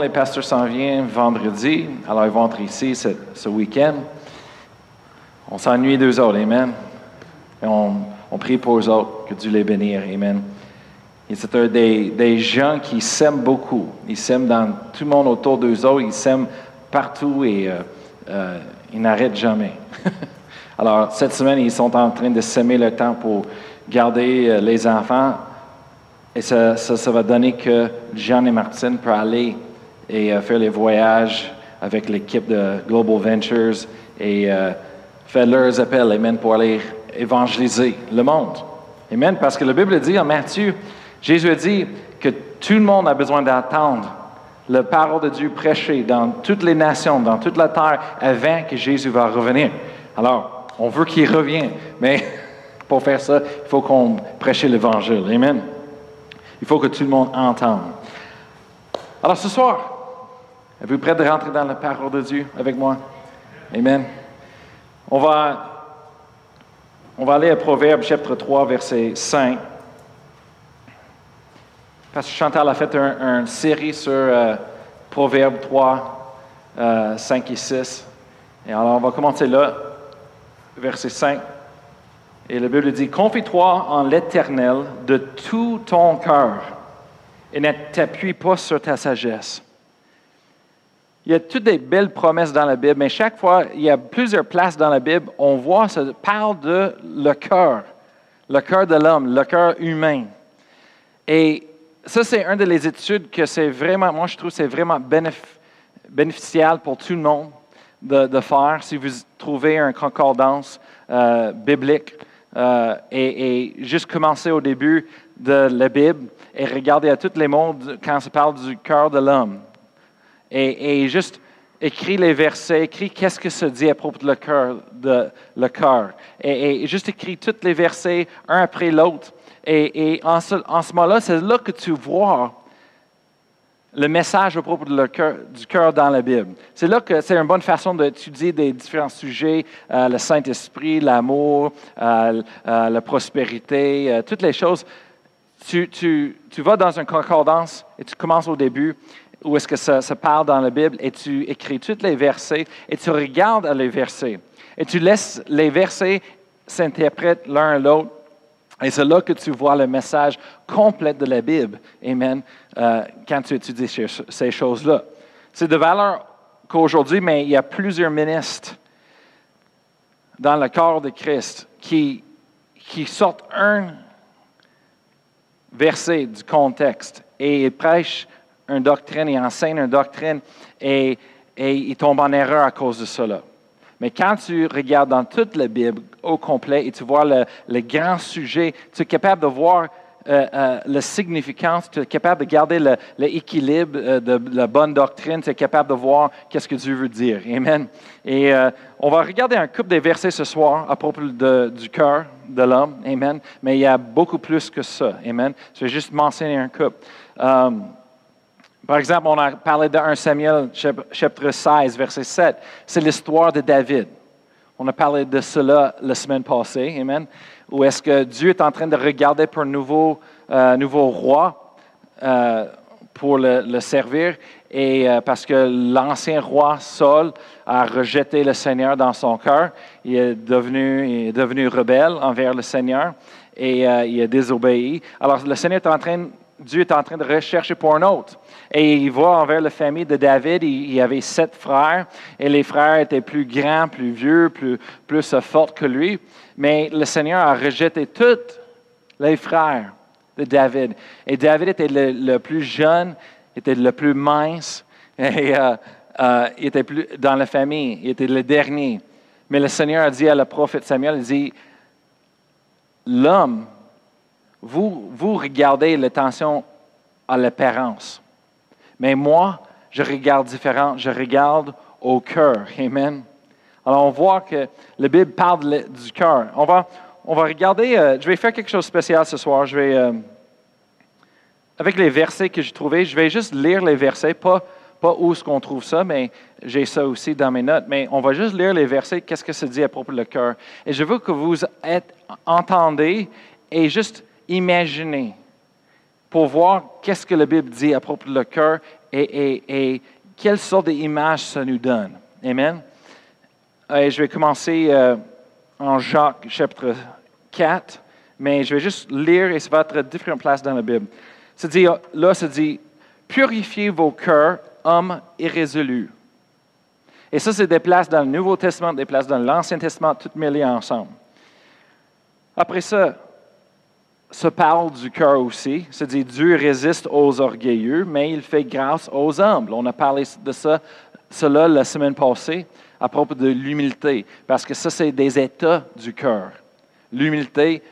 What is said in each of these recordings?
les pasteurs s'en viennent vendredi, alors ils vont être ici ce, week-end. On s'ennuie d'eux autres, Amen. Et on, prie pour eux autres, que Dieu les bénisse, Amen. C'est des, des, gens qui s'aiment beaucoup. Ils s'aiment dans tout le monde autour d'eux autres, ils s'aiment partout et euh, euh, ils n'arrêtent jamais. alors, cette semaine, ils sont en train de s'aimer le temps pour garder euh, les enfants et ça, ça, va donner que Jean et Martine peuvent aller et faire les voyages avec l'équipe de Global Ventures et faire leurs appels, Amen, pour aller évangéliser le monde. Amen, parce que la Bible dit en Matthieu, Jésus a dit que tout le monde a besoin d'attendre la parole de Dieu prêchée dans toutes les nations, dans toute la terre, avant que Jésus va revenir. Alors, on veut qu'il revienne, mais pour faire ça, il faut qu'on prêche l'Évangile. Amen. Il faut que tout le monde entende. Alors ce soir, êtes-vous prêt de rentrer dans la parole de Dieu avec moi? Amen. On va, on va aller à Proverbe chapitre 3, verset 5. Parce que Chantal a fait une série sur euh, Proverbe 3, 5 euh, et 6. Et alors on va commencer là, verset 5. Et la Bible dit, confie-toi en l'Éternel de tout ton cœur et ne t'appuie pas sur ta sagesse. Il y a toutes des belles promesses dans la Bible, mais chaque fois, il y a plusieurs places dans la Bible, on voit, ça parle de le cœur, le cœur de l'homme, le cœur humain. Et ça, c'est une des études que c'est vraiment, moi je trouve, c'est vraiment bénéficial pour tout le monde de, faire. Si vous trouvez une concordance euh, biblique, euh, et, juste commencer au début de la Bible et regarder à tous les mondes quand ça parle du cœur de l'homme. Et, juste écrire les versets, écrire qu'est-ce que ça dit à propos de le cœur. Le cœur. Et, juste écrire tous les versets un après l'autre. Et, en ce, en ce moment-là, c'est là que tu vois le message à propos du cœur dans la Bible. C'est là que c'est une bonne façon d'étudier des différents sujets, euh, le Saint-Esprit, l'amour, euh, euh, la prospérité, toutes les choses. Tu, vas dans une concordance et tu commences au début, où est-ce que ça, ça, parle dans la Bible, et tu écris tous les versets, et tu regardes les versets, et tu laisses les versets s'interpréter l'un à l'autre et c'est là que tu vois le message complet de la Bible. Amen. Euh, quand tu étudies ces choses-là. C'est de valeur qu'aujourd'hui, mais il y a plusieurs ministres dans le corps de Christ qui, qui sortent un verset du contexte et ils prêchent une doctrine, ils enseignent une doctrine et, et ils tombent en erreur à cause de cela. Mais quand tu regardes dans toute la Bible au complet et tu vois le, le grand sujet, tu es capable de voir euh, euh, la significance, tu es capable de garder l'équilibre euh, de la bonne doctrine, tu es capable de voir qu'est-ce que Dieu veut dire. Amen. Et on va regarder un couple des versets ce soir à propos du cœur de l'homme. Amen. Mais il y a beaucoup plus que ça. Amen. Je vais juste mentionner un couple. Par exemple, on a parlé de 1 Samuel chapitre 16, verset 7. C'est l'histoire de David. On a parlé de cela la semaine passée, Amen. Où est-ce que Dieu est en train de regarder pour un nouveau, euh, nouveau roi euh, pour le, servir. Et euh, parce que l'ancien roi Saul a rejeté le Seigneur dans son cœur, il est devenu, il est devenu rebelle envers le Seigneur et il a désobéi. Alors le Seigneur est en train Dieu est en train de rechercher pour un autre. Et il va envers la famille de David. Il, y avait sept frères. Et les frères étaient plus grands, plus vieux, plus, plus forts que lui. Mais le Seigneur a rejeté tous les frères de David. Et David était le, plus jeune, était le plus mince. Et euh, euh, il était plus dans la famille. Il était le dernier. Mais le Seigneur a dit à le prophète Samuel, il dit, l'homme vous, vous regardez l'attention à l'apparence. Mais moi, je regarde différent. Je regarde au cœur. Amen. Alors, on voit que la Bible parle du cœur. On va, on va regarder, euh, je vais faire quelque chose de spécial ce soir. Je vais, euh, avec les versets que j'ai trouvés, je vais juste lire les versets, pas, pas où est-ce qu'on trouve ça, mais j'ai ça aussi dans mes notes. Mais on va juste lire les versets, qu'est-ce que ça dit à propos le cœur. Et je veux que vous êtes, entendez et juste imaginez pour voir qu'est-ce que la Bible dit à propos le cœur et, quelle sorte d'image ça nous donne. Amen. Et je vais commencer euh, en Jacques chapitre 4, mais je vais juste lire et ça va être à différentes places dans la Bible. Ça dit, là, ça dit, purifiez vos cœurs, hommes irrésolus. Et ça, c'est des places dans le Nouveau Testament, des places dans l'Ancien Testament, toutes mêlées ensemble. Après ça, se parle du cœur aussi. Dit Dieu résiste aux orgueilleux, mais il fait grâce aux humbles. On a parlé de ça, cela la semaine passée à propos de l'humilité, parce que ça, c'est des états du cœur. L'humilité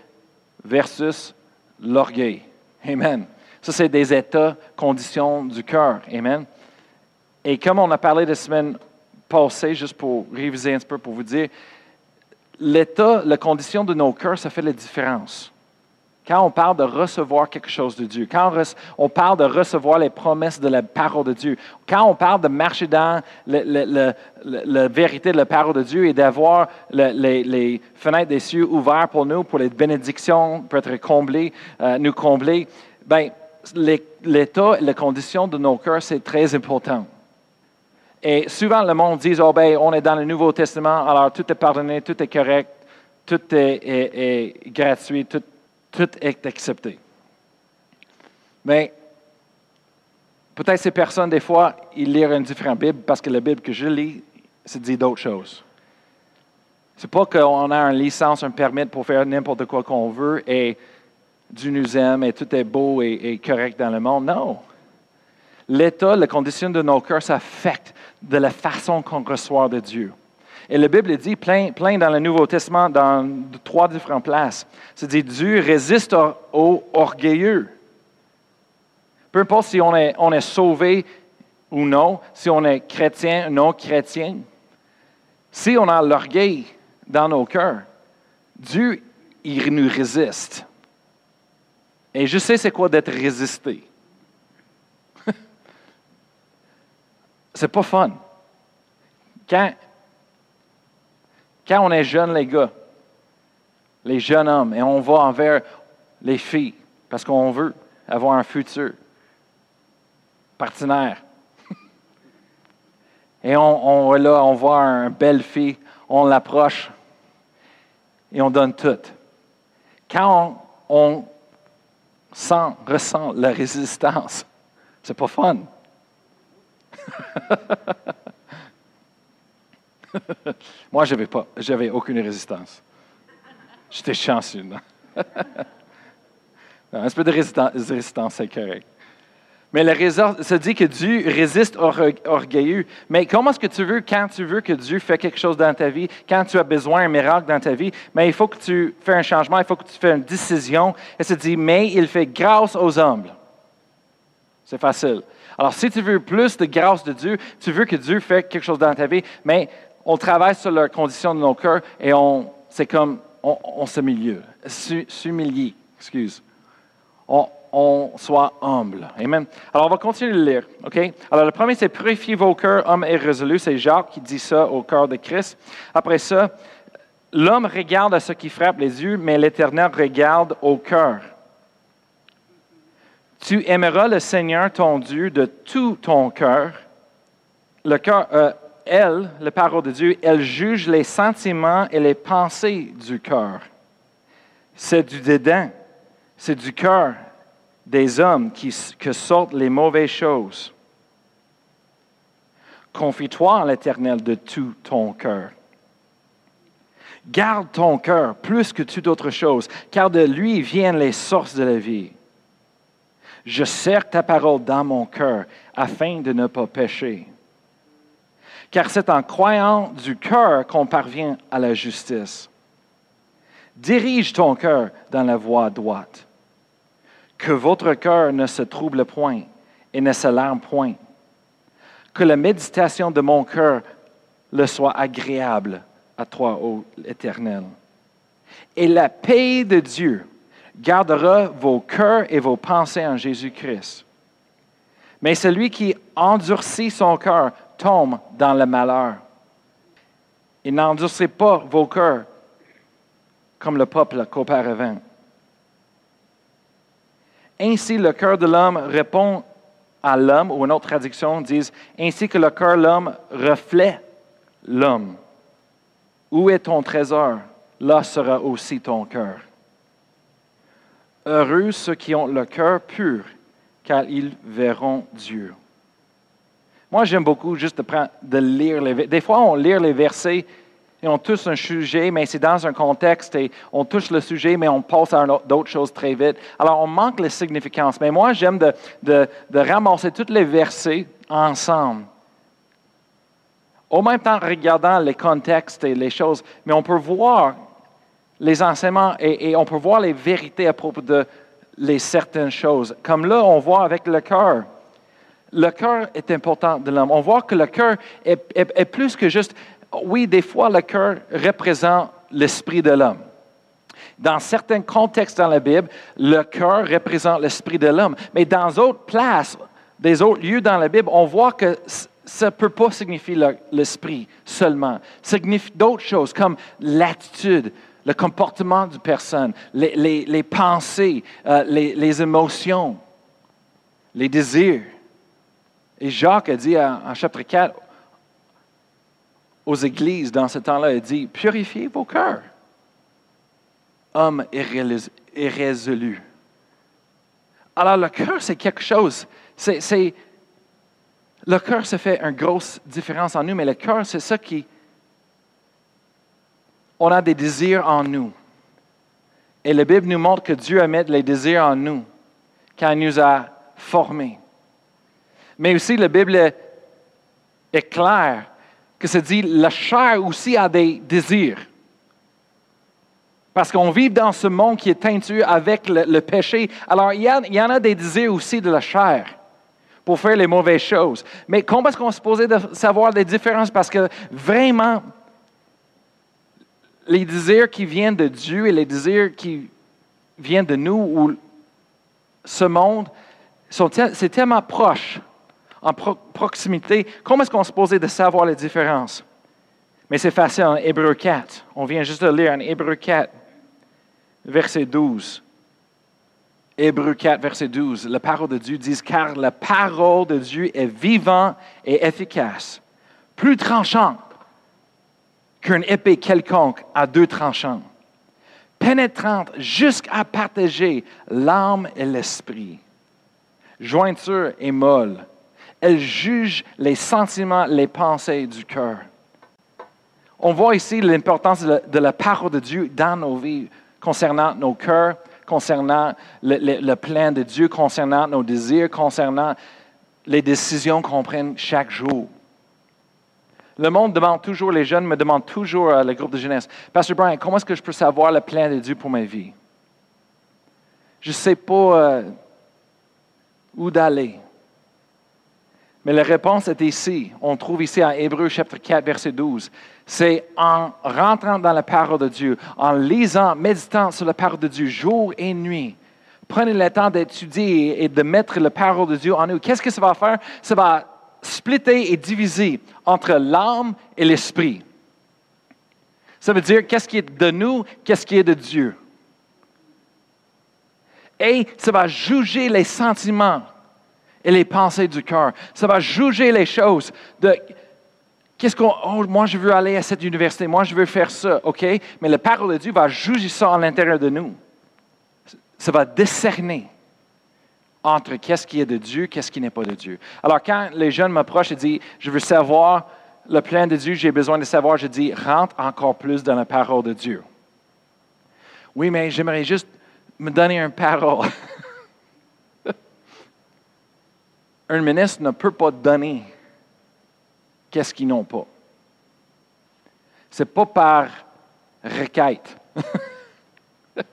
versus l'orgueil. Amen. Ça, c'est des états, conditions du cœur. Amen. Et comme on a parlé la semaine passée, juste pour réviser un petit peu, pour vous dire, l'état, la condition de nos cœurs, ça fait la différence. Quand on parle de recevoir quelque chose de Dieu, quand on, parle de recevoir les promesses de la parole de Dieu, quand on parle de marcher dans la vérité de la parole de Dieu et d'avoir le- les, fenêtres des cieux ouvertes pour nous, pour les bénédictions, pour être comblées, euh, nous combler, les- l'état et la condition de nos cœurs, c'est très important. Et souvent, le monde dit, oh, ben, on est dans le Nouveau Testament, alors tout est pardonné, tout est correct, tout est, est- est gratuit, tout, tout est accepté. Mais peut-être ces personnes, des fois, ils lisent une différente Bible parce que la Bible que je lis, ça dit d'autres choses. C'est pas qu'on a une licence, un permis pour faire n'importe quoi qu'on veut et Dieu nous aime et tout est beau et, et correct dans le monde. Non. L'état, la condition de nos cœurs s'affecte de la façon qu'on reçoit de Dieu. Et la Bible dit plein, plein dans le Nouveau Testament, dans trois différentes places. Ça dit Dieu résiste au- aux orgueilleux. Peu importe si on est, on est sauvé ou non, si on est chrétien ou non chrétien, si on a l'orgueil dans nos cœurs, Dieu, il nous résiste. Et je sais c'est quoi d'être résisté. c'est pas fun. Quand, quand on est jeune, les gars, les jeunes hommes, et on va envers les filles, parce qu'on veut avoir un futur partenaire. Et on, là, voit une belle fille, on l'approche et on donne tout. Quand on, on sent, ressent la résistance, c'est pas fun. Moi, je n'avais pas, j'avais aucune résistance. J'étais chanceux. Non? Un peu de résistance, c'est correct. Mais le résor- ça dit que Dieu résiste orgue- orgueilleux. Mais comment est-ce que tu veux, quand tu veux que Dieu fait quelque chose dans ta vie, quand tu as besoin d'un miracle dans ta vie, mais il faut que tu fasses un changement, il faut que tu fasses une décision. Et ça dit, mais il fait grâce aux humbles. C'est facile. Alors, si tu veux plus de grâce de Dieu, tu veux que Dieu fasse quelque chose dans ta vie, mais on travaille sur la condition de nos cœurs et on, c'est comme, on, on s'humilie, s'humilie, excuse. On, soit humble. Amen. Alors, on va continuer de lire. OK? Alors, le premier, c'est purifier vos cœurs, hommes irrésolus. C'est Jacques qui dit ça au cœur de Christ. Après ça, l'homme regarde à ce qui frappe les yeux, mais l'Éternel regarde au cœur. Tu aimeras le Seigneur ton Dieu de tout ton cœur. Le cœur, euh, elle, la parole de Dieu, elle juge les sentiments et les pensées du cœur. C'est du dédain, c'est du cœur des hommes que sortent les mauvaises choses. Confie-toi en l'Éternel de tout ton cœur. Garde ton cœur plus que toute autre chose, car de lui viennent les sources de la vie. Je serre ta parole dans mon cœur afin de ne pas pécher. Car c'est en croyant du cœur qu'on parvient à la justice. Dirige ton cœur dans la voie droite. Que votre cœur ne se trouble point et ne s'alarme point. Que la méditation de mon cœur le soit agréable à toi, ô Éternel. Et la paix de Dieu gardera vos cœurs et vos pensées en Jésus-Christ. Mais celui qui endurcit son cœur tombe dans le malheur. Et n'endurcez pas vos cœurs comme le peuple qu'auparavant. Ainsi, le cœur de l'homme répond à l'homme, ou une autre traduction dit Ainsi que le cœur de l'homme reflète l'homme. Où est ton trésor? Là sera aussi ton cœur. Heureux ceux qui ont le cœur pur, car ils verront Dieu. Moi, j'aime beaucoup juste de, prendre, de lire les Des fois, on lit les versets et on touche un sujet, mais c'est dans un contexte et on touche le sujet, mais on passe à d'autres choses très vite. Alors, on manque la significance. Mais moi, j'aime de, ramasser tous les versets ensemble. Au même temps, regardant les contextes et les choses, mais on peut voir les enseignements et, on peut voir les vérités à propos de les certaines choses. Comme là, on voit avec le cœur. Le cœur est important de l'homme. On voit que le cœur est, plus que juste, oui, des fois, le cœur représente l'esprit de l'homme. Dans certains contextes dans la Bible, le cœur représente l'esprit de l'homme. Mais dans d'autres places, des autres lieux dans la Bible, on voit que ça ne peut pas signifier l'esprit seulement. Ça signifie d'autres choses comme l'attitude, le comportement d'une personne, les, pensées, euh, les, émotions, les désirs. Et Jacques a dit en, chapitre 4 aux églises dans ce temps-là, il dit, purifiez vos cœurs, hommes irrésolus. Alors le cœur, c'est quelque chose, c'est, le cœur, ça fait une grosse différence en nous, mais le cœur, c'est ça qui, on a des désirs en nous. Et la Bible nous montre que Dieu a mis les désirs en nous quand il nous a formés. Mais aussi, la Bible est claire que ça dit la chair aussi a des désirs. Parce qu'on vit dans ce monde qui est teintu avec le, péché. Alors, il y, il y, en a des désirs aussi de la chair pour faire les mauvaises choses. Mais comment est-ce qu'on se posait de savoir les différences? Parce que vraiment, les désirs qui viennent de Dieu et les désirs qui viennent de nous ou ce monde, c'est tellement proche, en proximité. Comment est-ce qu'on se posait de savoir les différences? Mais c'est facile en Hébreu 4. On vient juste de lire en Hébreu 4, verset 12. Hébreu 4, verset 12. La parole de Dieu dit Car la parole de Dieu est vivante et efficace, plus tranchante qu'une épée quelconque à deux tranchants, pénétrante jusqu'à partager l'âme et l'esprit, jointure et molle. Elle juge les sentiments, les pensées du cœur. On voit ici l'importance de, la parole de Dieu dans nos vies concernant nos cœurs, concernant le, plan de Dieu, concernant nos désirs, concernant les décisions qu'on prend chaque jour. Le monde demande toujours, les jeunes me demandent toujours, le groupe de jeunesse, Pasteur Brian, comment est-ce que je peux savoir le plan de Dieu pour ma vie? Je ne sais pas euh, où d'aller. Mais la réponse est ici. On trouve ici en Hébreu chapitre 4, verset 12. C'est en rentrant dans la parole de Dieu, en lisant, méditant sur la parole de Dieu jour et nuit. Prenez le temps d'étudier et de mettre la parole de Dieu en nous. Qu'est-ce que ça va faire? Ça va splitter et diviser entre l'âme et l'esprit. Ça veut dire qu'est-ce qui est de nous, qu'est-ce qui est de Dieu? Et ça va juger les sentiments et les pensées du cœur. Ça va juger les choses de qu'est-ce qu'on oh, moi je veux aller à cette université, moi je veux faire ça, OK? Mais la parole de Dieu va juger ça à l'intérieur de nous. Ça va discerner entre qu'est-ce qui est de Dieu, qu'est-ce qui n'est pas de Dieu. Alors quand les jeunes m'approchent et disent, je veux savoir le plan de Dieu, j'ai besoin de savoir, je dis, rentre encore plus dans la parole de Dieu. Oui, mais j'aimerais juste me donner une parole. un ministre ne peut pas donner qu'est-ce qu'ils n'ont pas. Ce n'est pas par requête.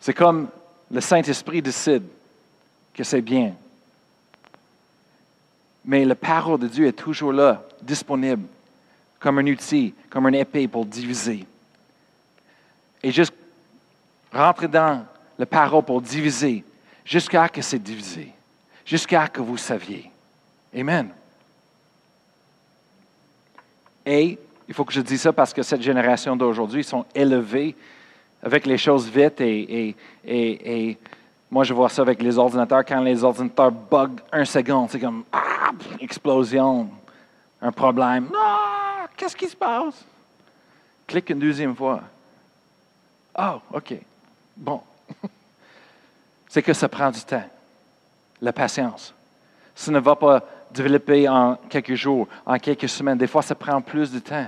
C'est comme le Saint-Esprit décide que c'est bien. Mais la parole de Dieu est toujours là, disponible, comme un outil, comme une épée pour diviser. Et juste rentrer dans la parole pour diviser, jusqu'à ce que c'est divisé, jusqu'à ce que vous saviez. Amen. Et il faut que je dise ça parce que cette génération d'aujourd'hui sont élevés avec les choses vite et, moi je vois ça avec les ordinateurs. Quand les ordinateurs bug un seconde, c'est comme ah, explosion, un problème. Ah, qu'est-ce qui se passe? Clique une deuxième fois. Oh, OK. Bon. c'est que ça prend du temps. La patience. Ça ne va pas développer en quelques jours, en quelques semaines. Des fois, ça prend plus de temps.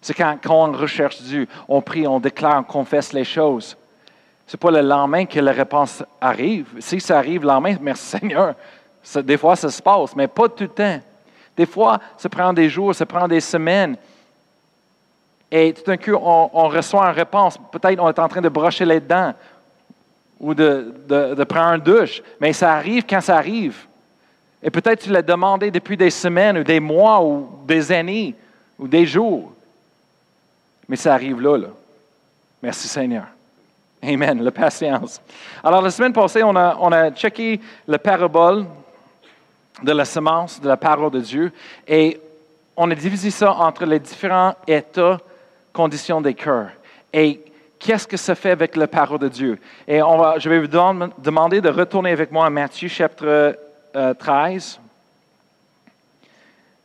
C'est quand, on recherche Dieu, on prie, on déclare, on confesse les choses. Ce n'est pas le lendemain que la réponse arrive. Si ça arrive le lendemain, merci Seigneur. des fois, ça se passe, mais pas tout le temps. Des fois, ça prend des jours, ça prend des semaines. Et tout d'un coup, on, reçoit une réponse. Peut-être on est en train de brocher les dents ou de, de prendre une douche, mais ça arrive quand ça arrive. Et peut-être tu l'as demandé depuis des semaines ou des mois ou des années ou des jours. Mais ça arrive là, là. Merci Seigneur. Amen, la patience. Alors, la semaine passée, on a, on a checké la parabole de la semence, de la parole de Dieu, et on a divisé ça entre les différents états, conditions des cœurs. Et qu'est-ce que ça fait avec la parole de Dieu? Et je vais vous demander de retourner avec moi à Matthieu chapitre 13. Euh,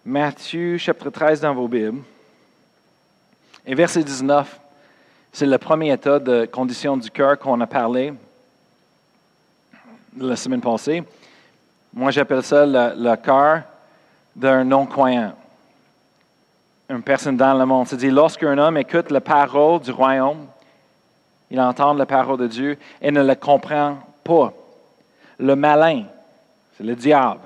Matthieu chapitre 13 dans vos Bibles. Et verset 19, c'est le premier état de condition du cœur qu'on a parlé la semaine passée. Moi, j'appelle ça le, cœur d'un non-croyant. Une personne dans le monde. C'est-à-dire, lorsqu'un homme écoute la parole du royaume, il entend la parole de Dieu et ne la comprend pas. Le malin, c'est le diable.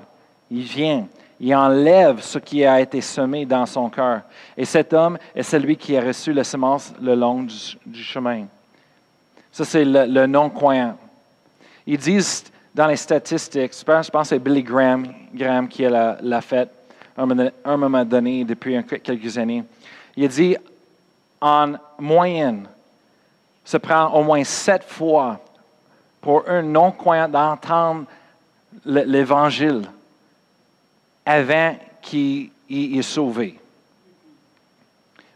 Il vient, il enlève ce qui a été semé dans son cœur. Et cet homme est celui qui a reçu la semence le long du, chemin. Ça, c'est le, non-croyant. Ils disent dans les statistiques, je pense que c'est Billy Graham, qui l'a fait un moment donné, depuis quelques années. Il dit, en moyenne, ça prend au moins sept fois pour un non-croyant d'entendre l'Évangile avant qu'il est sauvé.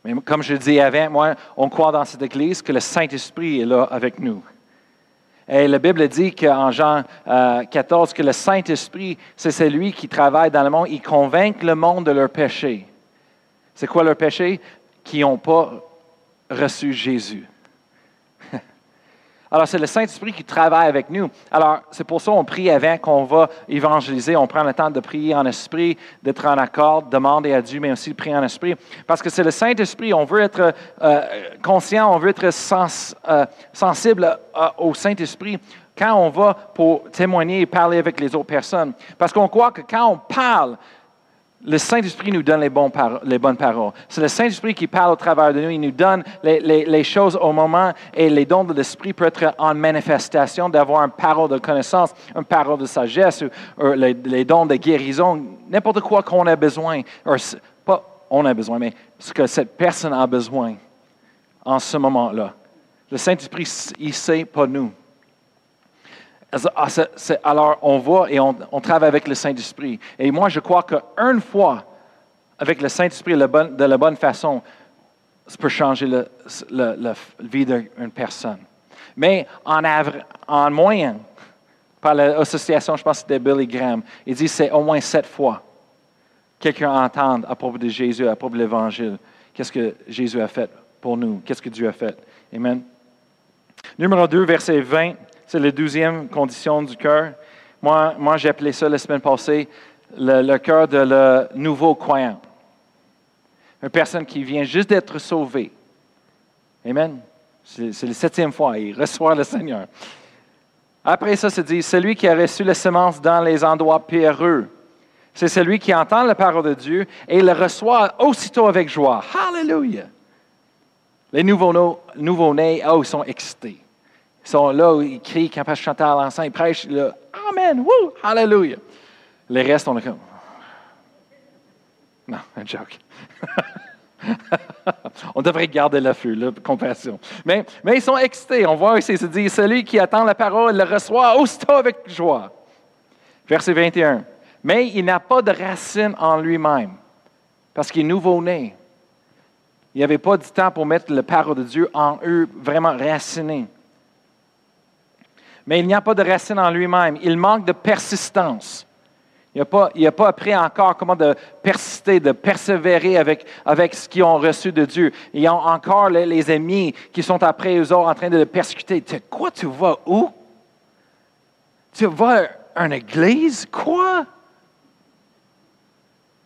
Mais comme je dis avant, moi, on croit dans cette Église que le Saint-Esprit est là avec nous. Et la Bible dit qu'en Jean 14, euh, que le Saint-Esprit, c'est celui qui travaille dans le monde, il convainc le monde de leur péché. C'est quoi leur péché? Qui n'ont pas reçu Jésus. Alors, c'est le Saint-Esprit qui travaille avec nous. Alors, c'est pour ça qu'on prie avant qu'on va évangéliser. On prend le temps de prier en esprit, d'être en accord, demander à Dieu, mais aussi de prier en esprit. Parce que c'est le Saint-Esprit. On veut être euh, conscient, on veut être euh, sensible euh, au Saint-Esprit quand on va pour témoigner et parler avec les autres personnes. Parce qu'on croit que quand on parle, le Saint-Esprit nous donne les, bonnes paroles. C'est le Saint-Esprit qui parle au travers de nous. Il nous donne les, choses au moment et les dons de l'Esprit peuvent être en manifestation, d'avoir une parole de connaissance, une parole de sagesse, les, dons de guérison, n'importe quoi qu'on a besoin. pas on a besoin, mais ce que cette personne a besoin en ce moment-là. Le Saint-Esprit, il sait pas nous. Ah, alors, on va et on, travaille avec le Saint-Esprit. Et moi, je crois qu'une fois, avec le Saint-Esprit de la bonne façon, ça peut changer la vie d'une personne. Mais en, en moyenne, par l'association, je pense que c'était Billy Graham, il dit c'est au moins sept fois quelqu'un entend à propos de Jésus, à propos de l'Évangile. Qu'est-ce que Jésus a fait pour nous? Qu'est-ce que Dieu a fait? Amen. Numéro 2, verset 20. C'est la douzième condition du cœur. Moi, moi j'ai appelé ça la semaine passée le, cœur de le nouveau croyant. Une personne qui vient juste d'être sauvée. Amen. C'est la septième fois, il reçoit le Seigneur. Après ça, c'est dit, celui qui a reçu la semence dans les endroits pierreux. C'est celui qui entend la parole de Dieu et le reçoit aussitôt avec joie. Hallelujah! Les nouveaux-nés, oh, sont excités. Ils sont là, ils crient quand Pasteur Chantal l'ensemble, ils prêchent, là, Amen, woo, Hallelujah. Les restes, on est comme, Non, un joke. on devrait garder l'affût, la compassion. Mais, mais ils sont excités. On voit ici, se dit, celui qui attend la parole le reçoit aussitôt avec joie. Verset 21. Mais il n'a pas de racine en lui-même, parce qu'il est nouveau-né. Il n'y avait pas du temps pour mettre la parole de Dieu en eux, vraiment raciné. Mais il n'y a pas de racine en lui-même. Il manque de persistance. Il n'a pas, pas, appris encore comment de persister, de persévérer avec, avec ce qu'ils ont reçu de Dieu. Il y a encore les, ennemis qui sont après eux autres en train de le persécuter. Quoi, tu vas où? Tu vas à une église? Quoi?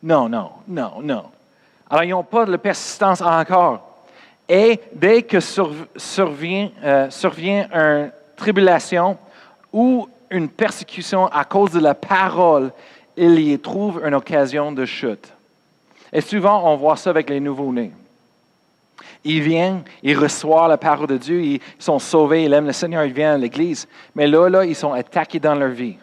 Non, non, non, non. Alors, ils n'ont pas de persistance encore. Et dès que survient, euh, survient une tribulation ou une persécution à cause de la parole, il y trouve une occasion de chute. Et souvent, on voit ça avec les nouveaux-nés. Ils viennent, ils reçoivent la parole de Dieu, ils sont sauvés, ils aiment le Seigneur, ils viennent à l'Église. Mais là, là, ils sont attaqués dans leur vie.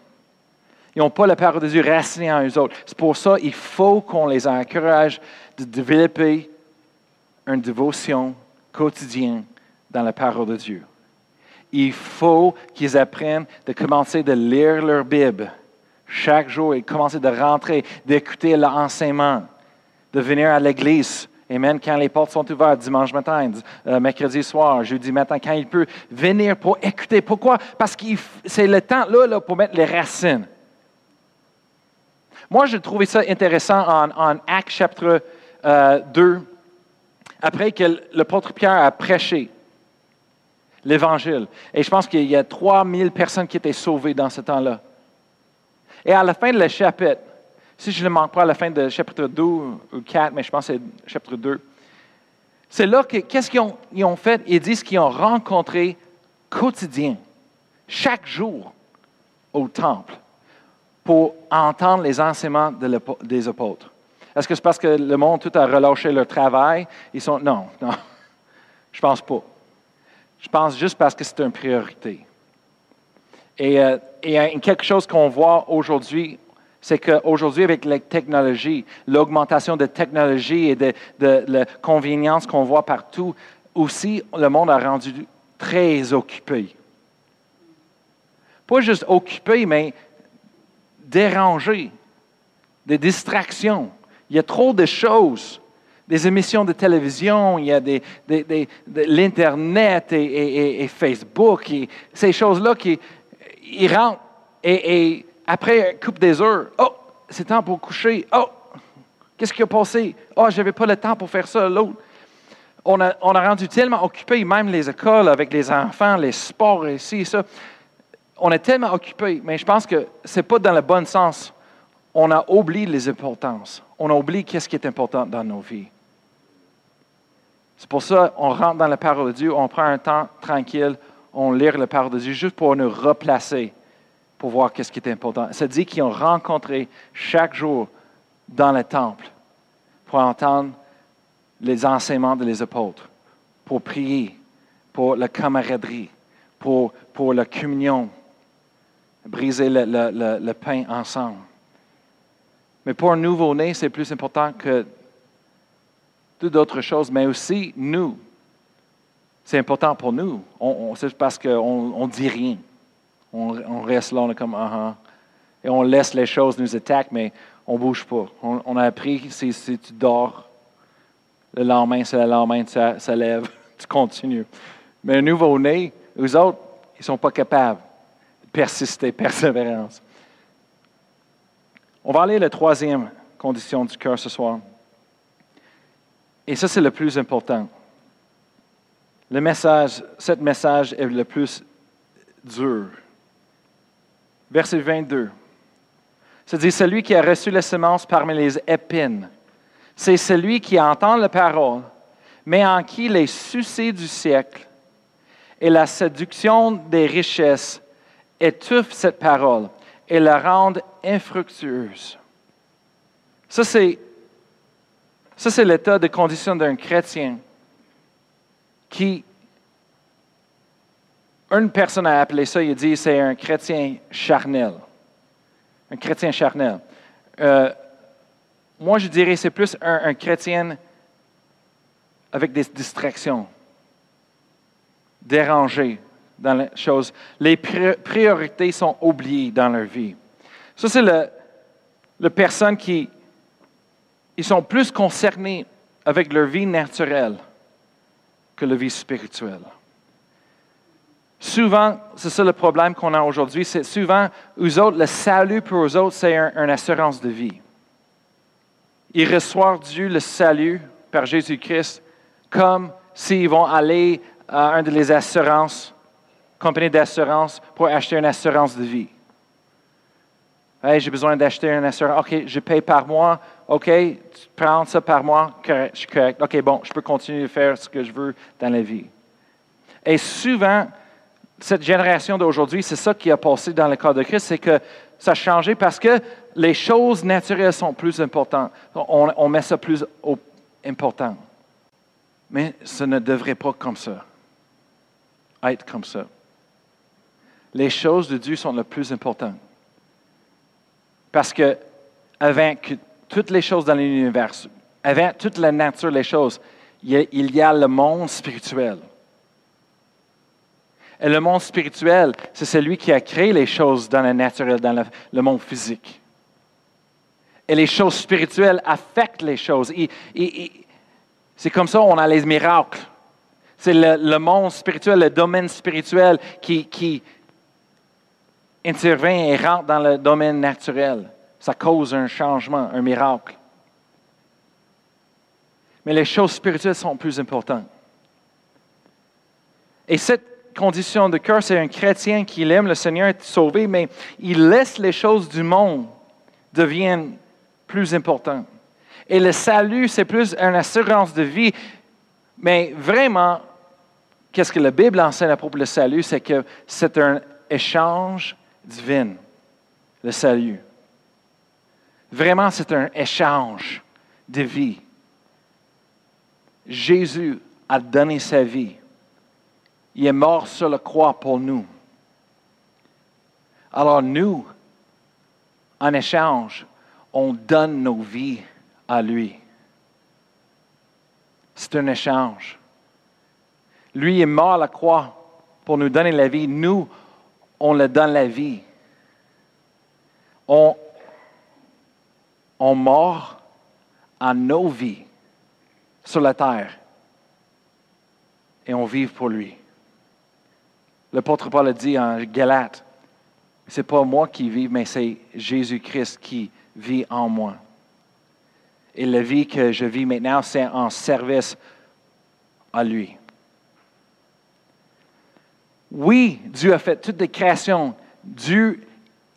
Ils n'ont pas la parole de Dieu racinée en eux autres. C'est pour ça qu'il faut qu'on les encourage de développer une dévotion quotidienne dans la parole de Dieu. Il faut qu'ils apprennent de commencer de lire leur Bible chaque jour et commencer de rentrer, d'écouter l'enseignement, de venir à l'église. Amen. Quand les portes sont ouvertes, dimanche matin, euh, mercredi soir, jeudi matin, quand il peut venir pour écouter. Pourquoi? Parce que c'est le temps là, pour mettre les racines. Moi, j'ai trouvé ça intéressant en, en Actes chapitre 2, euh, après que l'apôtre Pierre a prêché l'Évangile. Et je pense qu'il y a 3000 personnes qui étaient sauvées dans ce temps-là. Et à la fin de la chapitre, si je ne manque pas à la fin de chapitre 2 ou 4, mais je pense que c'est chapitre 2, c'est là que, qu'est-ce qu'ils ont, ils ont fait? Ils disent qu'ils ont rencontré quotidien, chaque jour, au temple, pour entendre les enseignements des apôtres. Est-ce que c'est parce que le monde tout a relâché leur travail? Ils sont, non, non, je pense pas. Je pense juste parce que c'est une priorité. Et, euh, et quelque chose qu'on voit aujourd'hui, c'est qu'aujourd'hui, avec la technologie, l'augmentation de technologie et de, la convenience qu'on voit partout, aussi, le monde a rendu très occupé. Pas juste occupé, mais dérangé, des distractions. Il y a trop de choses. Des émissions de télévision, il y a l'Internet et, Facebook, et ces choses-là qui rentrent et, après coupe des heures, oh, c'est temps pour coucher. Oh, qu'est-ce qui a passé? Oh, je n'avais pas le temps pour faire ça, l'autre. On a, on a rendu tellement occupé, même les écoles avec les enfants, les sports et ci, ça. On est tellement occupé, mais je pense que ce n'est pas dans le bon sens. On a oublié les importances. On a oublié qu'est-ce qui est important dans nos vies. C'est pour ça qu'on rentre dans la parole de Dieu, on prend un temps tranquille, on lit la parole de Dieu juste pour nous replacer, pour voir qu'est-ce qui est important. Ça dit qu'ils ont rencontré chaque jour dans le temple pour entendre les enseignements des apôtres, pour prier, pour la camaraderie, pour, pour la communion, briser le, le pain ensemble. Mais pour un nouveau-né, c'est plus important que d'autres choses, mais aussi nous. C'est important pour nous. On, c'est parce qu'on ne dit rien. On, reste là, on est comme, ah, ah. Et on laisse les choses nous attaquer, mais on ne bouge pas. On, a appris, si, si, tu dors, le lendemain, c'est le lendemain, ça, ça lève, tu continues. Mais un nouveau-né, eux autres, ils ne sont pas capables de persister, persévérance. On va aller à la troisième condition du cœur ce soir. Et ça, c'est le plus important. Le message, ce message est le plus dur. Verset 22. C'est dit celui qui a reçu la semence parmi les épines. C'est celui qui entend la parole, mais en qui les succès du siècle et la séduction des richesses étouffent cette parole et la rendent infructueuse. Ça, c'est, ça, c'est l'état de condition d'un chrétien qui, une personne a appelé ça, il dit, c'est un chrétien charnel. Un chrétien charnel. Euh, moi, je dirais c'est plus un, chrétien avec des distractions, dérangé dans les choses. Les pri- priorités sont oubliées dans leur vie. Ça, c'est le, le personne qui ils sont plus concernés avec leur vie naturelle que leur vie spirituelle. Souvent, c'est ça le problème qu'on a aujourd'hui, c'est souvent, eux autres, le salut pour eux autres, c'est un- une assurance de vie. Ils reçoivent Dieu le salut par Jésus-Christ comme s'ils vont aller à une des assurances, compagnie d'assurance, pour acheter une assurance de vie. Hey, j'ai besoin d'acheter une assurance. OK, je paye par mois. OK, tu prends ça par mois. Correct, je suis correct. OK, bon, je peux continuer de faire ce que je veux dans la vie. Et souvent, cette génération d'aujourd'hui, c'est ça qui a passé dans le cas de Christ, c'est que ça a changé parce que les choses naturelles sont plus importantes. On, met ça plus important. Mais ce ne devrait pas comme ça. Être comme ça. Les choses de Dieu sont le plus importantes. Parce que avant que toutes les choses dans l'univers, avant toute la nature des choses, il y a, le monde spirituel. Et le monde spirituel, c'est celui qui a créé les choses dans le naturel, dans le, monde physique. Et les choses spirituelles affectent les choses. C'est comme ça on a les miracles. C'est le, monde spirituel, le domaine spirituel qui intervient et rentre dans le domaine naturel. Ça cause un changement, un miracle. Mais les choses spirituelles sont plus importantes. Et cette condition de cœur, c'est un chrétien qui aime le Seigneur, est sauvé, mais il laisse les choses du monde deviennent plus importantes. Et le salut, c'est plus une assurance de vie. Mais vraiment, qu'est-ce que la Bible enseigne à propos du salut? C'est que c'est un échange divin, le salut. Vraiment, c'est un échange de vie. Jésus a donné sa vie. Il est mort sur la croix pour nous. Alors nous, en échange, on donne nos vies à lui. C'est un échange. Lui est mort à la croix pour nous donner la vie. Nous, on le donne la vie. On, on mort à nos vies sur la terre et on vit pour lui. L'apôtre Paul a dit en Galate, c'est pas moi qui vis, mais c'est Jésus-Christ qui vit en moi. Et la vie que je vis maintenant, c'est en service à lui. Oui, Dieu a fait toutes les créations. Dieu,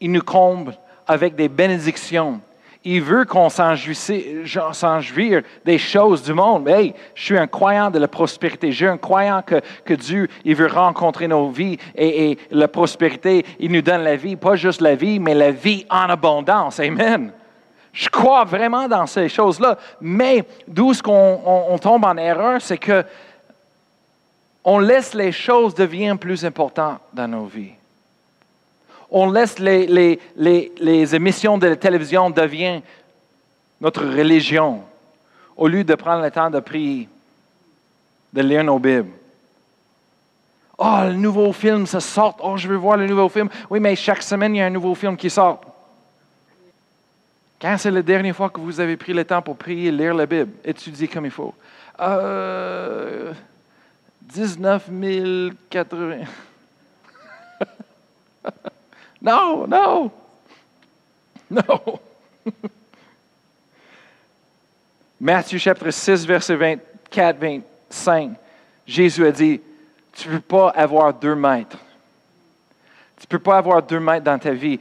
il nous comble avec des bénédictions. Il veut qu'on s'en jouisse- genre, s'en jouir des choses du monde. Hey, je suis un croyant de la prospérité. Je suis un croyant que, Dieu, il veut rencontrer nos vies et, la prospérité, il nous donne la vie, pas juste la vie, mais la vie en abondance. Amen. Je crois vraiment dans ces choses-là. Mais d'où ce qu'on on- tombe en erreur, c'est que on laisse les choses devenir plus importantes dans nos vies. On laisse les, les- les- les émissions de la télévision devenir notre religion au lieu de prendre le temps de prier, de lire nos Bibles. Oh, le nouveau film, ça sort. Oh, je veux voir le nouveau film. Oui, mais chaque semaine, il y a un nouveau film qui sort. Quand c'est la dernière fois que vous avez pris le temps pour prier, lire la Bible, étudier comme il faut? Euh, 19 080. non, non, non. Matthieu chapitre 6, verset 24, 25. Jésus a dit, tu ne peux pas avoir deux maîtres. Tu ne peux pas avoir deux maîtres dans ta vie.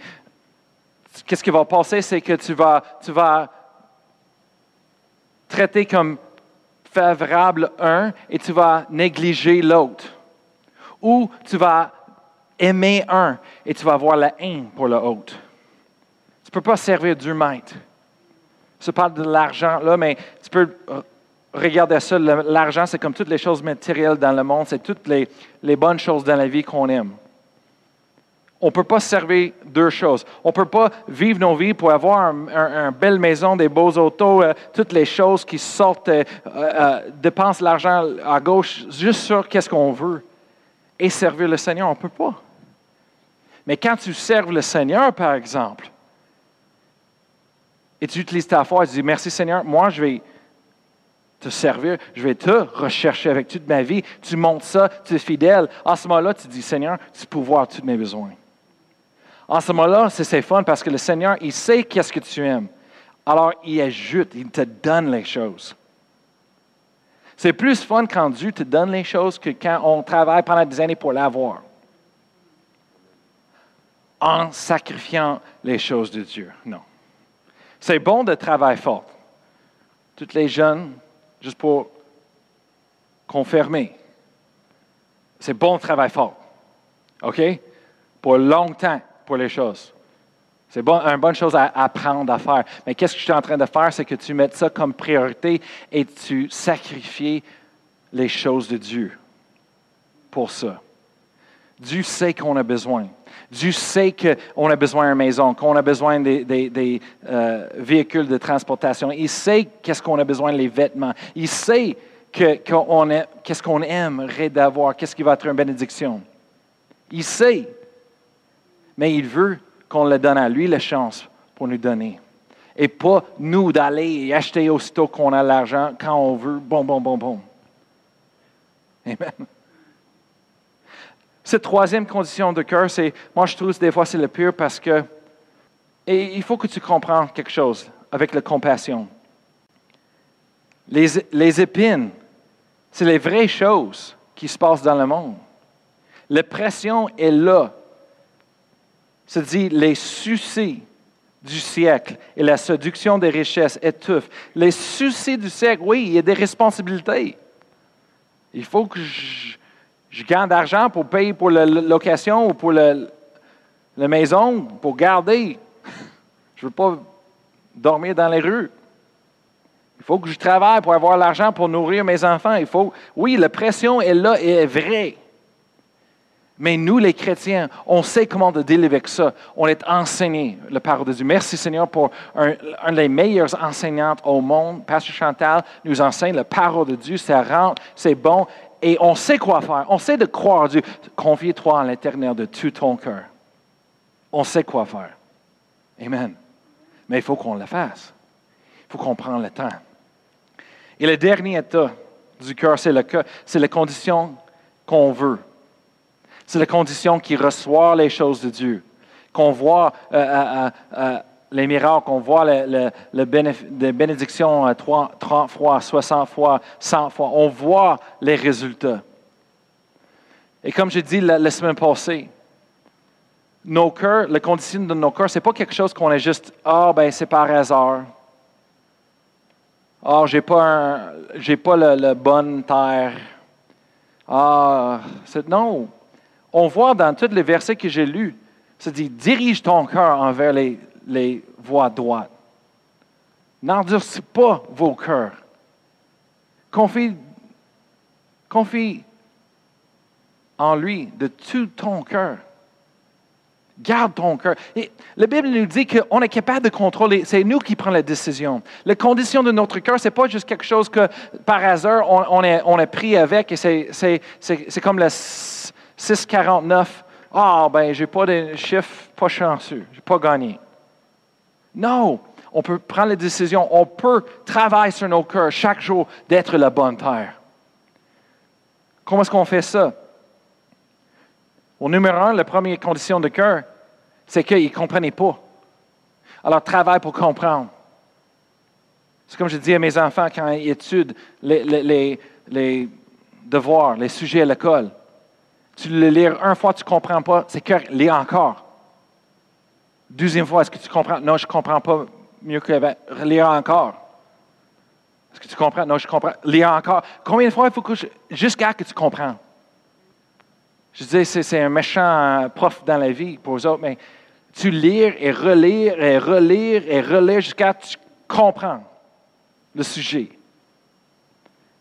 Qu'est-ce qui va passer, c'est que tu vas, tu vas traiter comme favorable un et tu vas négliger l'autre. Ou tu vas aimer un et tu vas avoir la haine pour l'autre. Tu ne peux pas servir deux maîtres. Je parle de l'argent là, mais tu peux euh, regarder ça. Le- L'argent, c'est comme toutes les choses matérielles dans le monde, c'est toutes les, bonnes choses dans la vie qu'on aime. On ne peut pas servir deux choses. On ne peut pas vivre nos vies pour avoir une belle maison, des beaux autos, euh, toutes les choses qui sortent, euh, euh, dépensent l'argent à gauche juste sur qu'est-ce qu'on veut et servir le Seigneur. On ne peut pas. Mais quand tu serves le Seigneur, par exemple, et tu utilises ta foi tu dis, merci Seigneur, moi je vais te servir, je vais te rechercher avec toute ma vie. Tu montes ça, tu es fidèle. À ce moment-là, tu dis, Seigneur, tu peux voir tous mes besoins. En ce moment-là, c'est fun parce que le Seigneur, il sait qu'est-ce que tu aimes. Alors, il ajoute, il te donne les choses. C'est plus fun quand Dieu te donne les choses que quand on travaille pendant des années pour l'avoir. En sacrifiant les choses de Dieu. Non. C'est bon de travailler fort. Toutes les jeunes, juste pour confirmer, c'est bon de travailler fort. OK? Pour longtemps pour les choses. C'est bon, une bonne chose à apprendre à faire. Mais qu'est-ce que je suis en train de faire? C'est que tu mets ça comme priorité et tu sacrifies les choses de Dieu pour ça. Dieu sait qu'on a besoin. Dieu sait qu'on a besoin d'une maison, qu'on a besoin des, euh, véhicules de transportation. Il sait qu'est-ce qu'on a besoin, les vêtements. Il sait qu'est-ce qu'on aimerait d'avoir, qu'est-ce qui va être une bénédiction. Il sait mais il veut qu'on le donne à lui la chance pour nous donner. Et pas nous d'aller acheter aussitôt qu'on a l'argent quand on veut. Bon, bon, bon, bon. Amen. Cette troisième condition de cœur, c'est, moi je trouve des fois c'est le pire parce que, et il faut que tu comprennes quelque chose avec la compassion. Les, les épines, c'est les vraies choses qui se passent dans le monde. La pression est là se dit les soucis du siècle et la séduction des richesses étouffent. Les soucis du siècle, oui, il y a des responsabilités. Il faut que je, gagne d'argent pour payer pour la location ou pour la maison, pour garder. Je ne veux pas dormir dans les rues. Il faut que je travaille pour avoir l'argent pour nourrir mes enfants. Il faut, oui, la pression est là et est vraie. Mais nous, les chrétiens, on sait comment de dealer avec ça. On est enseignés, le parole de Dieu. Merci Seigneur pour un, des meilleurs enseignantes au monde. Pasteur Chantal nous enseigne la parole de Dieu. Ça rentre, c'est bon. Et on sait quoi faire. On sait de croire à Dieu. Confie-toi en l'éternel de tout ton cœur. On sait quoi faire. Amen. Mais il faut qu'on le fasse. Il faut qu'on prenne le temps. Et le dernier état du cœur, c'est, le c'est la condition qu'on veut. C'est la condition qui reçoit les choses de Dieu. Qu'on voit euh, euh, euh, les miracles, qu'on voit les bénédictions 30 fois, 60 fois, 100 fois. On voit les résultats. Et comme j'ai dit la, semaine passée, nos cœurs, la condition de nos cœurs, ce n'est pas quelque chose qu'on est juste, ah, ben c'est par hasard. Ah, j'ai pas, j'ai pas la bonne terre. Ah, c'est, non on voit dans tous les versets que j'ai lus, ça dit dirige ton cœur envers les, les voies droites. N'endurcis pas vos cœurs. Confie, confie en lui de tout ton cœur. Garde ton cœur. Et la Bible nous dit qu'on est capable de contrôler. C'est nous qui prenons la décision. La condition de notre cœur, ce n'est pas juste quelque chose que par hasard on, est, pris avec et c'est comme le 6,49. Ah, ben, j'ai pas de chiffre pas chanceux, j'ai pas gagné. Non, on peut prendre la décision, on peut travailler sur nos cœurs chaque jour d'être la bonne terre. Comment est-ce qu'on fait ça? Au numéro un, la première condition de cœur, c'est qu'ils ne comprenaient pas. Alors, travaille pour comprendre. C'est comme je dis à mes enfants quand ils étudient les, les devoirs, les sujets à l'école. Tu le lis une fois, tu ne comprends pas, c'est que lis encore. Deuxième fois, est-ce que tu comprends? Non, je ne comprends pas mieux que lis encore. Est-ce que tu comprends? Non, je comprends. Lis encore. Combien de fois il faut que jusqu'à que tu comprends? Je disais, c'est un méchant prof dans la vie pour eux autres, mais tu lis et relire et relire et relire jusqu'à que tu comprends le sujet.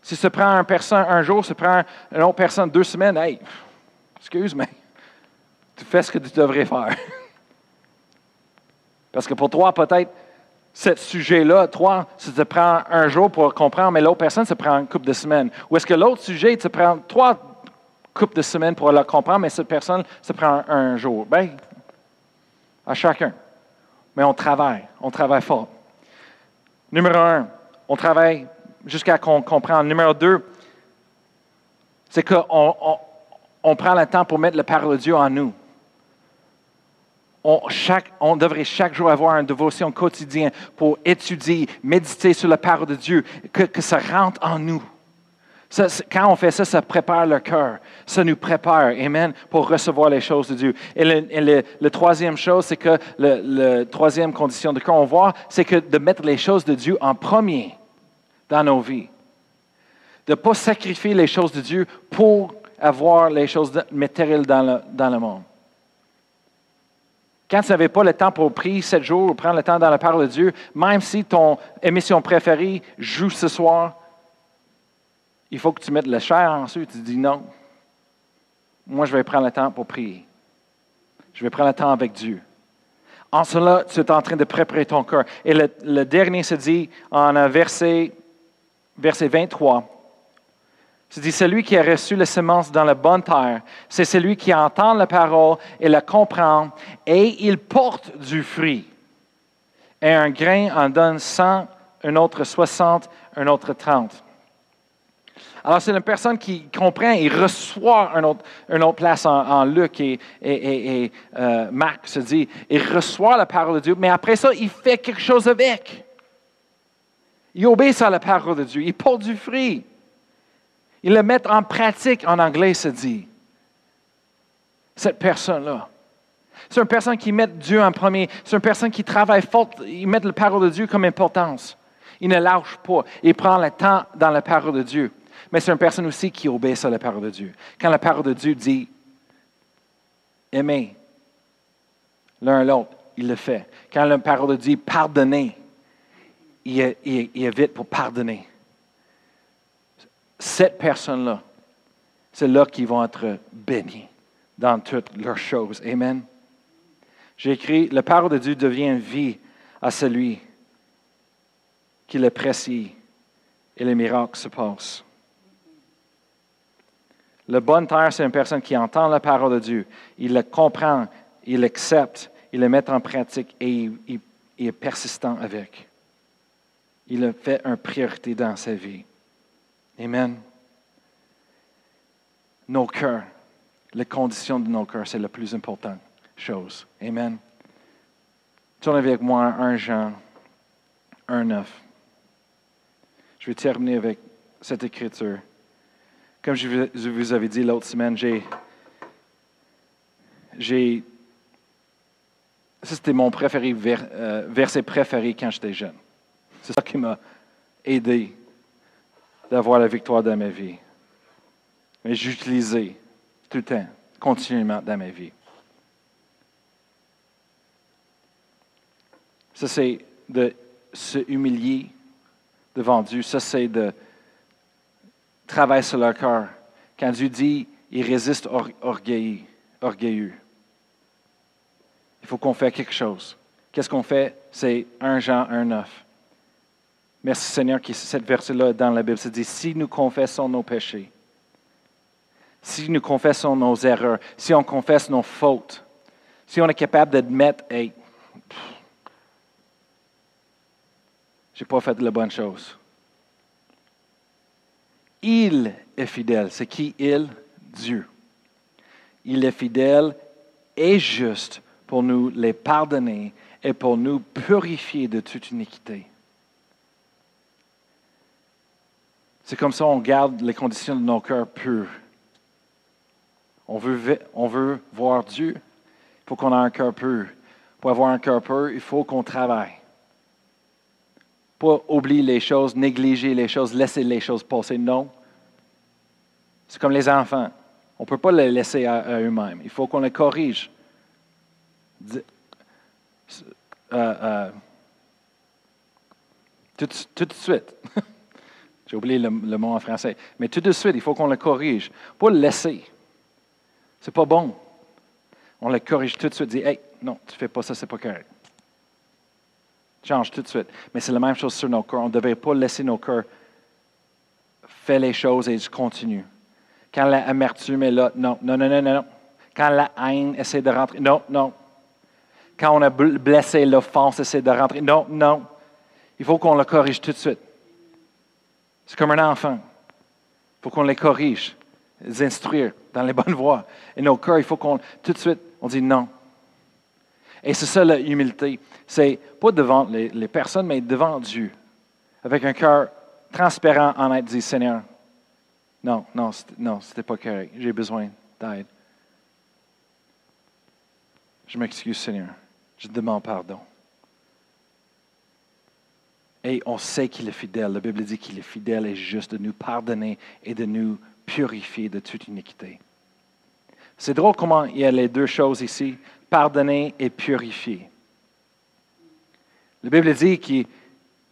Si ça prend une personne un jour, ça prend une autre personne deux semaines, hey, excuse, moi tu fais ce que tu devrais faire. Parce que pour toi, peut-être, ce sujet-là, toi, ça te prend un jour pour comprendre, mais l'autre personne, ça prend une couple de semaines. Ou est-ce que l'autre sujet, te prend trois coupes de semaines pour le comprendre, mais cette personne, ça prend un jour? Bien, à chacun. Mais on travaille, on travaille fort. Numéro un, on travaille jusqu'à qu'on comprenne. Numéro deux, c'est qu'on on, prend le temps pour mettre la parole de Dieu en nous. On, devrait chaque jour avoir une dévotion quotidienne pour étudier, méditer sur la parole de Dieu, que, ça rentre en nous. quand on fait ça, ça prépare le cœur. Ça nous prépare, Amen, pour recevoir les choses de Dieu. Et la troisième chose, c'est que la troisième condition de cœur, on voit, c'est que de mettre les choses de Dieu en premier dans nos vies. De ne pas sacrifier les choses de Dieu pour avoir les choses matérielles dans le, dans le monde. Quand tu n'avais pas le temps pour prier sept jours ou prendre le temps dans la parole de Dieu, même si ton émission préférée joue ce soir, il faut que tu mettes le chair ensuite. Tu dis non. Moi, je vais prendre le temps pour prier. Je vais prendre le temps avec Dieu. En cela, tu es en train de préparer ton cœur. Et le, le dernier se dit en verset verset 23. C'est dit, celui qui a reçu la semence dans la bonne terre, c'est celui qui entend la parole et la comprend, et il porte du fruit. Et un grain en donne 100, un autre 60, un autre 30. Alors, c'est une personne qui comprend et reçoit une autre, autre place en, Luc et, et, euh, Marc se dit, il reçoit la parole de Dieu, mais après ça, il fait quelque chose avec. Il obéit à la parole de Dieu. Il porte du fruit. Il le met en pratique, en anglais, se dit. Cette personne-là. C'est une personne qui met Dieu en premier. C'est une personne qui travaille fort. Il met la parole de Dieu comme importance. Il ne lâche pas. Il prend le temps dans la parole de Dieu. Mais c'est une personne aussi qui obéit à la parole de Dieu. Quand la parole de Dieu dit aimer l'un l'autre, il le fait. Quand la parole de Dieu dit pardonner, il est, vite pour pardonner. Cette personne-là, c'est là qu'ils vont être bénis dans toutes leurs choses. Amen. J'ai écrit, la parole de Dieu devient vie à celui qui l'apprécie et les miracles se passent. Le bon terre, c'est une personne qui entend la parole de Dieu, il la comprend, il l'accepte, il la met en pratique et il est persistant avec. Il a fait une priorité dans sa vie. Amen. Nos cœurs, les conditions de nos cœurs, c'est la plus importante chose. Amen. Tournez avec moi 1 Jean 1, 9. Je vais terminer avec cette écriture. Comme je vous avais dit l'autre semaine, j'ai. j'ai c'était mon préféré, euh, verset préféré quand j'étais jeune. C'est ça qui m'a aidé d'avoir la victoire dans ma vie. Mais j'utilisais tout le temps, continuellement dans ma vie. Ça, c'est de se humilier devant Dieu. Ça, c'est de travailler sur leur cœur. Quand Dieu dit, il résiste orgueilleux. Il faut qu'on fasse quelque chose. Qu'est-ce qu'on fait? C'est 1 Jean 1, 9. Merci Seigneur que cette verset-là dans la Bible se dit, si nous confessons nos péchés, si nous confessons nos erreurs, si on confesse nos fautes, si on est capable d'admettre, hey, j'ai pas fait de la bonne chose. Il est fidèle. C'est qui il? Dieu. Il est fidèle et juste pour nous les pardonner et pour nous purifier de toute iniquité. C'est comme ça qu'on garde les conditions de nos cœurs purs. On veut, voir Dieu, il faut qu'on ait un cœur pur. Pour avoir un cœur pur, il faut qu'on travaille. Pas oublier les choses, négliger les choses, laisser les choses passer. Non. C'est comme les enfants. On ne peut pas les laisser à, eux-mêmes. Il faut qu'on les corrige. Euh, euh, tout, tout de suite. J'ai oublié le, mot en français. Mais tout de suite, il faut qu'on le corrige. Pas le laisser. C'est pas bon. On le corrige tout de suite, dit Hey, non, tu ne fais pas ça, c'est pas correct. Change tout de suite. Mais c'est la même chose sur nos cœurs. On ne devrait pas laisser nos cœurs faire les choses et continuer. Quand l'amertume est là, non, non, non, non, non. Quand la haine essaie de rentrer, non, non. Quand on a blessé l'offense essaie de rentrer, non, non. Il faut qu'on le corrige tout de suite. C'est comme un enfant. Il faut qu'on les corrige, les instruire dans les bonnes voies. Et nos cœurs, il faut qu'on, tout de suite, on dit non. Et c'est ça l'humilité. C'est pas devant les, personnes, mais devant Dieu. Avec un cœur transparent, en être dit Seigneur, non, non, non, c'était pas correct. J'ai besoin d'aide. Je m'excuse, Seigneur. Je demande pardon. Et on sait qu'il est fidèle. La Bible dit qu'il est fidèle et juste de nous pardonner et de nous purifier de toute iniquité. C'est drôle comment il y a les deux choses ici, pardonner et purifier. La Bible dit qu'il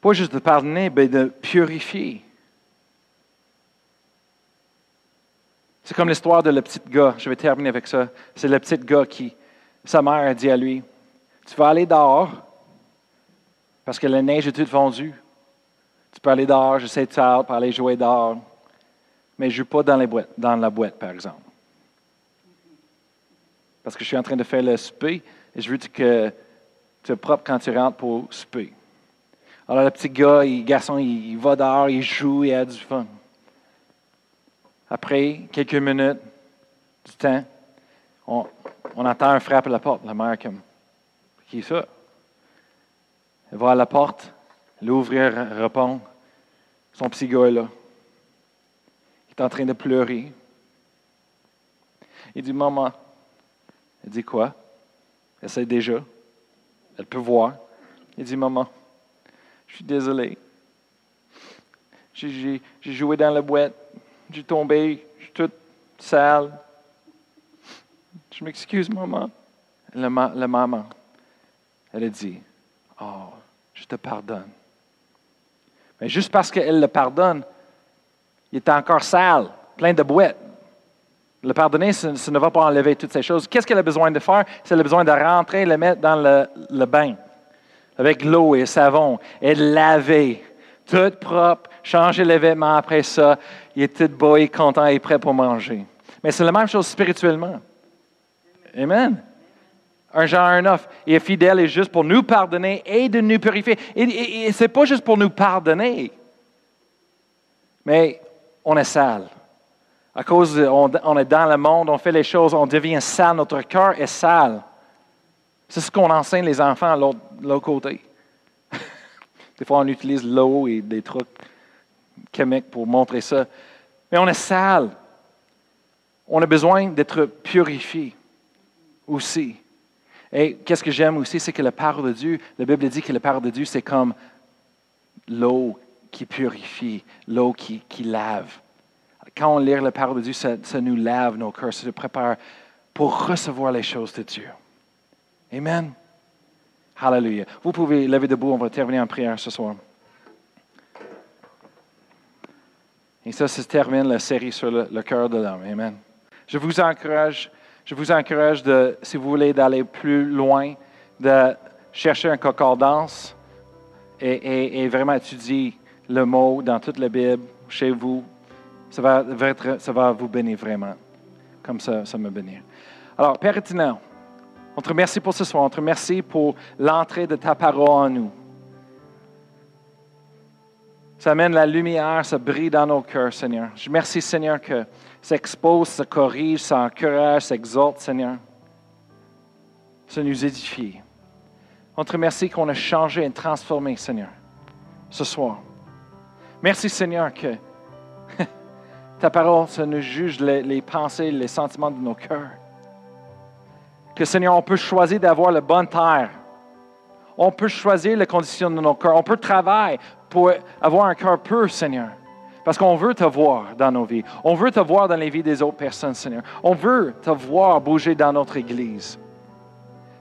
pas juste de pardonner, mais de purifier. C'est comme l'histoire de le petit gars. Je vais terminer avec ça. C'est le petit gars qui, sa mère a dit à lui, tu vas aller dehors parce que la neige est toute fondue. Tu peux aller dehors, j'essaie de faire pour aller jouer dehors. Mais je ne joue pas dans, la boîte, par exemple. Parce que je suis en train de faire le souper et je veux que tu es propre quand tu rentres pour souper. Alors, le petit gars, le garçon, il, va dehors, il joue, il a du fun. Après quelques minutes du temps, on, entend un frappe à la porte. La mère, comme, qui est ça? Elle va à la porte, elle ouvre, répond. Son petit gars est là. Est en train de pleurer. Il dit, maman. Elle dit quoi? Elle sait déjà. Elle peut voir. Il dit, maman, je suis désolé. J'ai joué dans la boîte. J'ai tombé. Je suis toute sale. Je m'excuse, maman. La, la maman, elle a dit, oh, je te pardonne. Mais juste parce qu'elle le pardonne, il est encore sale, plein de boîtes. Le pardonner, ça, ne va pas enlever toutes ces choses. Qu'est-ce qu'elle a besoin de faire? C'est a besoin de rentrer et le mettre dans le, bain avec l'eau et le savon et de laver, tout propre, changer les vêtements après ça. Il est tout beau et content et prêt pour manger. Mais c'est la même chose spirituellement. Amen un genre, un offre. Il est fidèle et juste pour nous pardonner et de nous purifier. Et, ce n'est pas juste pour nous pardonner, mais on est sale. À cause, on, est dans le monde, on fait les choses, on devient sale, notre cœur est sale. C'est ce qu'on enseigne les enfants à l'autre côté. des fois, on utilise l'eau et des trucs chimiques pour montrer ça. Mais on est sale. On a besoin d'être purifié aussi. Et qu'est-ce que j'aime aussi, c'est que la parole de Dieu, la Bible dit que la parole de Dieu, c'est comme l'eau qui purifie, l'eau qui, lave. Quand on lit la parole de Dieu, ça, nous lave nos cœurs, ça nous prépare pour recevoir les choses de Dieu. Amen. Hallelujah. Vous pouvez lever debout, on va terminer en prière ce soir. Et ça, se termine la série sur le, cœur de l'homme. Amen. Je vous encourage je vous encourage, de, si vous voulez, d'aller plus loin, de chercher un concordance et, vraiment étudier le mot dans toute la Bible, chez vous. Ça va, ça vous bénir vraiment, comme ça, ça me bénit. Alors, Père éternel, on te remercie pour ce soir. On te remercie pour l'entrée de ta parole en nous. Ça amène la lumière, ça brille dans nos cœurs, Seigneur. Je remercie, Seigneur, que s'expose, se corrige, s'encourage, s'exhorte, Seigneur. Ça nous édifie. On te remercie qu'on a changé et transformé, Seigneur, ce soir. Merci, Seigneur, que ta parole, ça nous juge les, pensées, les sentiments de nos cœurs. Que, Seigneur, on peut choisir d'avoir la bonne terre. On peut choisir les conditions de nos cœurs. On peut travailler pour avoir un cœur pur, Seigneur. Parce qu'on veut te voir dans nos vies. On veut te voir dans les vies des autres personnes, Seigneur. On veut te voir bouger dans notre Église.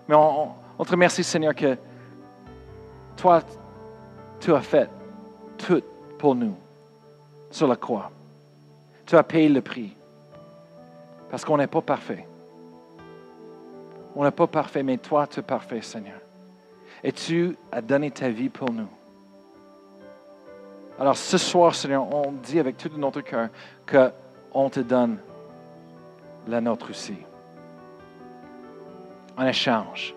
Mais on, te remercie, Seigneur, que toi, tu as fait tout pour nous sur la croix. Tu as payé le prix. Parce qu'on n'est pas parfait. On n'est pas parfait, mais toi, tu es parfait, Seigneur. Et tu as donné ta vie pour nous. Alors ce soir, Seigneur, on dit avec tout notre cœur qu'on te donne la nôtre aussi. En échange.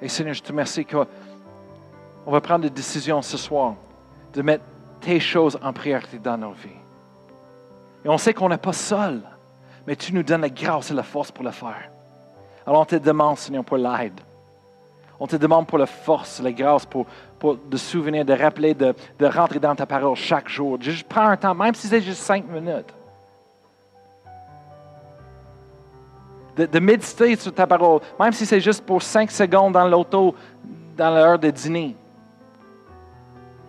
Et Seigneur, je te remercie qu'on va prendre des décisions ce soir de mettre tes choses en priorité dans nos vies. Et on sait qu'on n'est pas seul, mais tu nous donnes la grâce et la force pour le faire. Alors on te demande, Seigneur, pour l'aide. On te demande pour la force, la grâce, pour, de souvenir, de rappeler, de, de, rentrer dans ta parole chaque jour. Juste prends un temps, même si c'est juste cinq minutes. De, de, méditer sur ta parole, même si c'est juste pour cinq secondes dans l'auto, dans l'heure de dîner.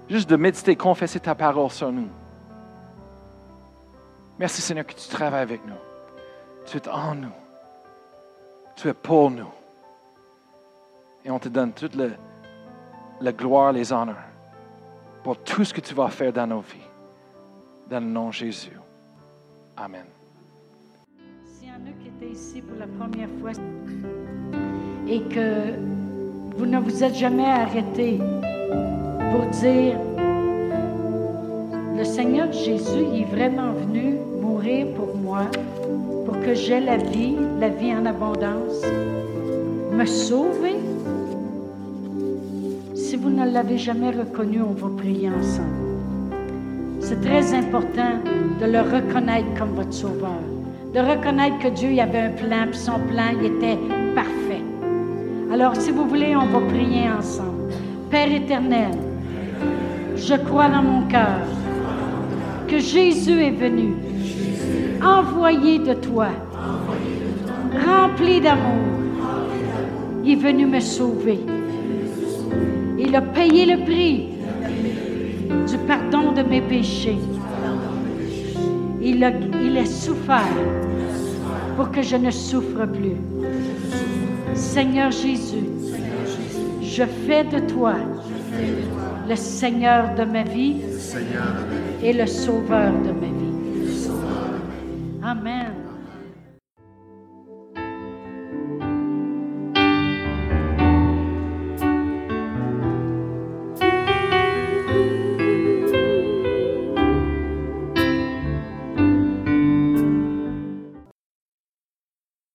Juste de méditer, confesser ta parole sur nous. Merci Seigneur que tu travailles avec nous. Tu es en nous. Tu es pour nous. Et on te donne toute la, gloire, les honneurs pour tout ce que tu vas faire dans nos vies. Dans le nom de Jésus. Amen. S'il y en a qui étaient ici pour la première fois et que vous ne vous êtes jamais arrêté pour dire, le Seigneur Jésus est vraiment venu mourir pour moi, pour que j'aie la vie, la vie en abondance, me sauver? Si vous ne l'avez jamais reconnu, on va prier ensemble. C'est très important de le reconnaître comme votre sauveur, de reconnaître que Dieu y avait un plan, puis son plan il était parfait. Alors, si vous voulez, on va prier ensemble. Père éternel, je crois dans mon cœur que Jésus est venu, envoyé de toi, rempli d'amour. Il est venu me sauver. Il a payé le prix du pardon de mes péchés. Il a, il a souffert pour que je ne souffre plus. Seigneur Jésus, je fais de toi le Seigneur de ma vie et le Sauveur de ma vie.